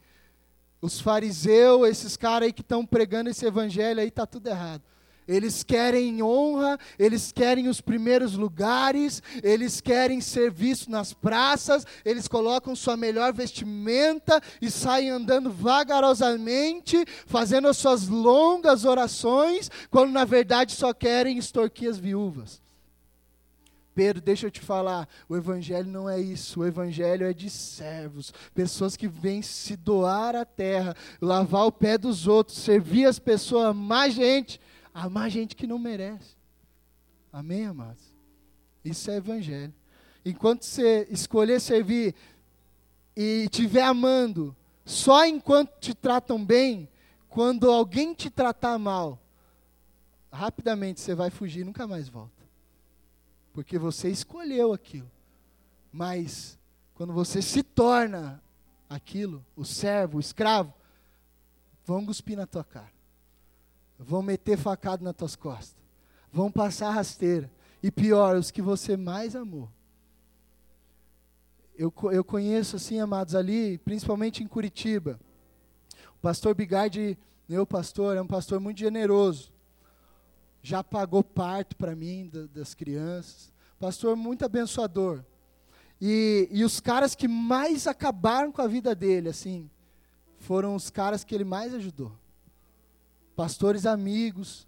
Os fariseus, esses caras aí que estão pregando esse evangelho aí, está tudo errado. Eles querem honra, eles querem os primeiros lugares, eles querem ser vistos nas praças, eles colocam sua melhor vestimenta e saem andando vagarosamente, fazendo as suas longas orações, quando na verdade só querem extorquir as viúvas. Pedro, deixa eu te falar, o Evangelho não é isso, o Evangelho é de servos, pessoas que vêm se doar à terra, lavar o pé dos outros, servir as pessoas, amar gente, amar gente que não merece. Amém, amados? Isso é Evangelho. enquanto você escolher servir e estiver amando, só enquanto te tratam bem, quando alguém te tratar mal, rapidamente você vai fugir e nunca mais volta. Porque você escolheu aquilo. Mas quando você se torna aquilo, o servo, o escravo, vão cuspir na tua cara. Vão meter facado nas tuas costas. Vão passar rasteira. E pior, os que você mais amou. Eu, eu conheço, assim, amados, ali, principalmente em Curitiba. O pastor Bigardi, meu pastor, é um pastor muito generoso. Já pagou parto para mim, da, das crianças. Pastor muito abençoador. E, e os caras que mais acabaram com a vida dele, assim, foram os caras que ele mais ajudou. Pastores amigos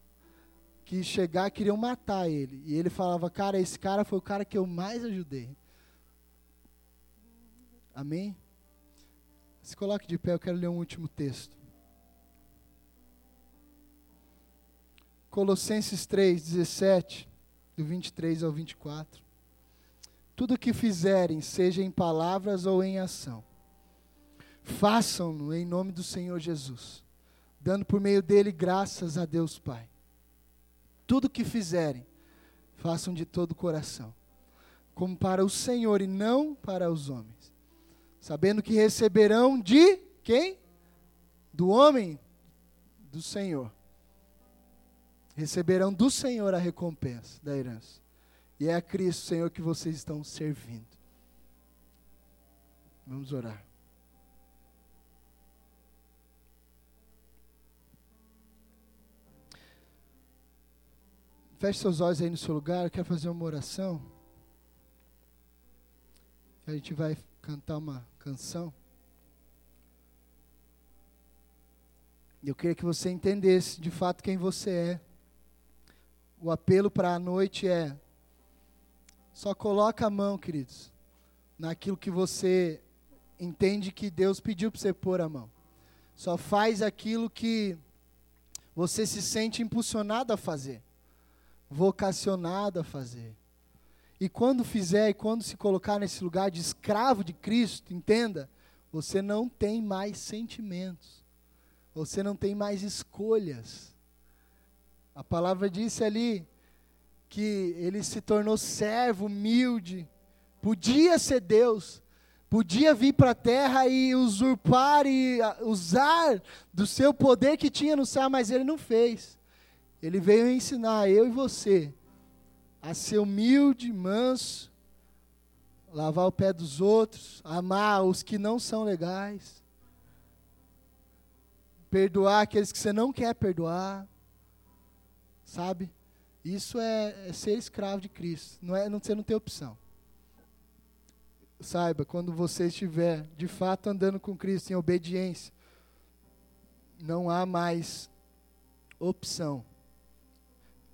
que chegar queriam matar ele. E ele falava, cara, esse cara foi o cara que eu mais ajudei. Amém? Se coloque de pé, eu quero ler um último texto. Colossenses 3, 17, do 23 ao 24. Tudo o que fizerem, seja em palavras ou em ação, façam-no em nome do Senhor Jesus, dando por meio dele graças a Deus Pai. Tudo o que fizerem, façam de todo o coração, como para o Senhor e não para os homens sabendo que receberão de quem? Do homem, do Senhor. Receberão do Senhor a recompensa da herança. E é a Cristo, Senhor, que vocês estão servindo. Vamos orar. Feche seus olhos aí no seu lugar, quero fazer uma oração. A gente vai cantar uma canção. Eu queria que você entendesse de fato quem você é. O apelo para a noite é: só coloca a mão, queridos, naquilo que você entende que Deus pediu para você pôr a mão. Só faz aquilo que você se sente impulsionado a fazer, vocacionado a fazer. E quando fizer e quando se colocar nesse lugar de escravo de Cristo, entenda, você não tem mais sentimentos. Você não tem mais escolhas. A palavra disse ali que ele se tornou servo, humilde, podia ser Deus, podia vir para a terra e usurpar e usar do seu poder que tinha no céu, mas ele não fez. Ele veio ensinar eu e você a ser humilde, manso, lavar o pé dos outros, amar os que não são legais, perdoar aqueles que você não quer perdoar, sabe? Isso é, é ser escravo de Cristo, não é, não, você não tem opção. Saiba, quando você estiver de fato andando com Cristo em obediência, não há mais opção.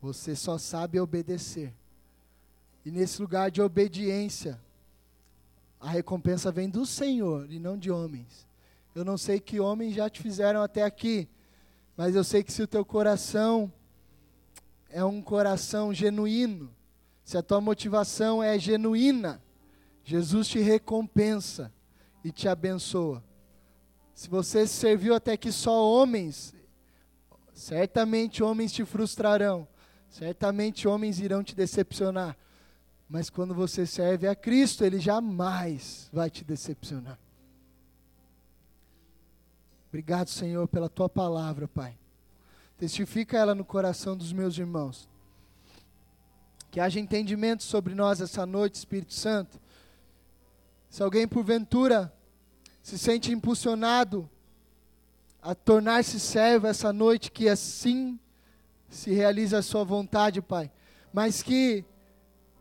Você só sabe obedecer. E nesse lugar de obediência, a recompensa vem do Senhor e não de homens. Eu não sei que homens já te fizeram até aqui, mas eu sei que se o teu coração é um coração genuíno, se a tua motivação é genuína, Jesus te recompensa e te abençoa. Se você serviu até aqui só homens, certamente homens te frustrarão, certamente homens irão te decepcionar. Mas quando você serve a Cristo, Ele jamais vai te decepcionar. Obrigado, Senhor, pela tua palavra, Pai. Testifica ela no coração dos meus irmãos. Que haja entendimento sobre nós essa noite, Espírito Santo. Se alguém porventura se sente impulsionado a tornar-se servo essa noite, que assim se realize a sua vontade, Pai. Mas que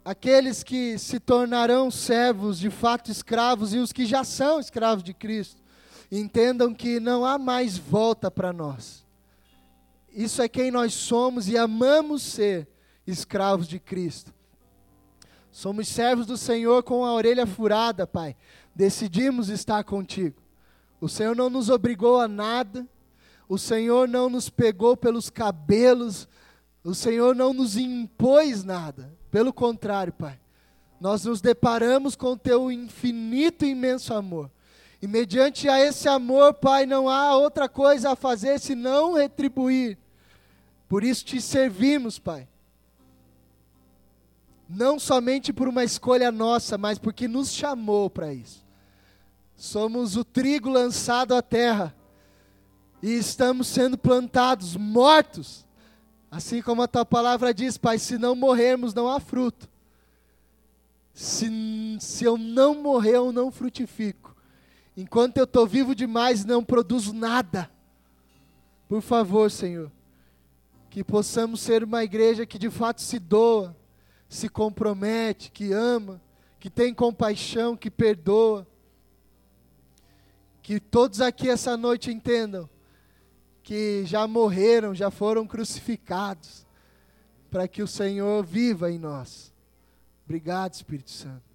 aqueles que se tornarão servos, de fato escravos, e os que já são escravos de Cristo, entendam que não há mais volta para nós. Isso é quem nós somos e amamos ser escravos de Cristo. Somos servos do Senhor com a orelha furada, Pai. Decidimos estar contigo. O Senhor não nos obrigou a nada. O Senhor não nos pegou pelos cabelos. O Senhor não nos impôs nada. Pelo contrário, Pai, nós nos deparamos com o teu infinito e imenso amor. E mediante a esse amor, Pai, não há outra coisa a fazer senão retribuir. Por isso te servimos, Pai. Não somente por uma escolha nossa, mas porque nos chamou para isso. Somos o trigo lançado à terra e estamos sendo plantados, mortos. Assim como a tua palavra diz, Pai, se não morrermos, não há fruto. Se, se eu não morrer, eu não frutifico. Enquanto eu estou vivo demais, não produzo nada. Por favor, Senhor, que possamos ser uma igreja que de fato se doa, se compromete, que ama, que tem compaixão, que perdoa. Que todos aqui essa noite entendam que já morreram, já foram crucificados, para que o Senhor viva em nós. Obrigado, Espírito Santo.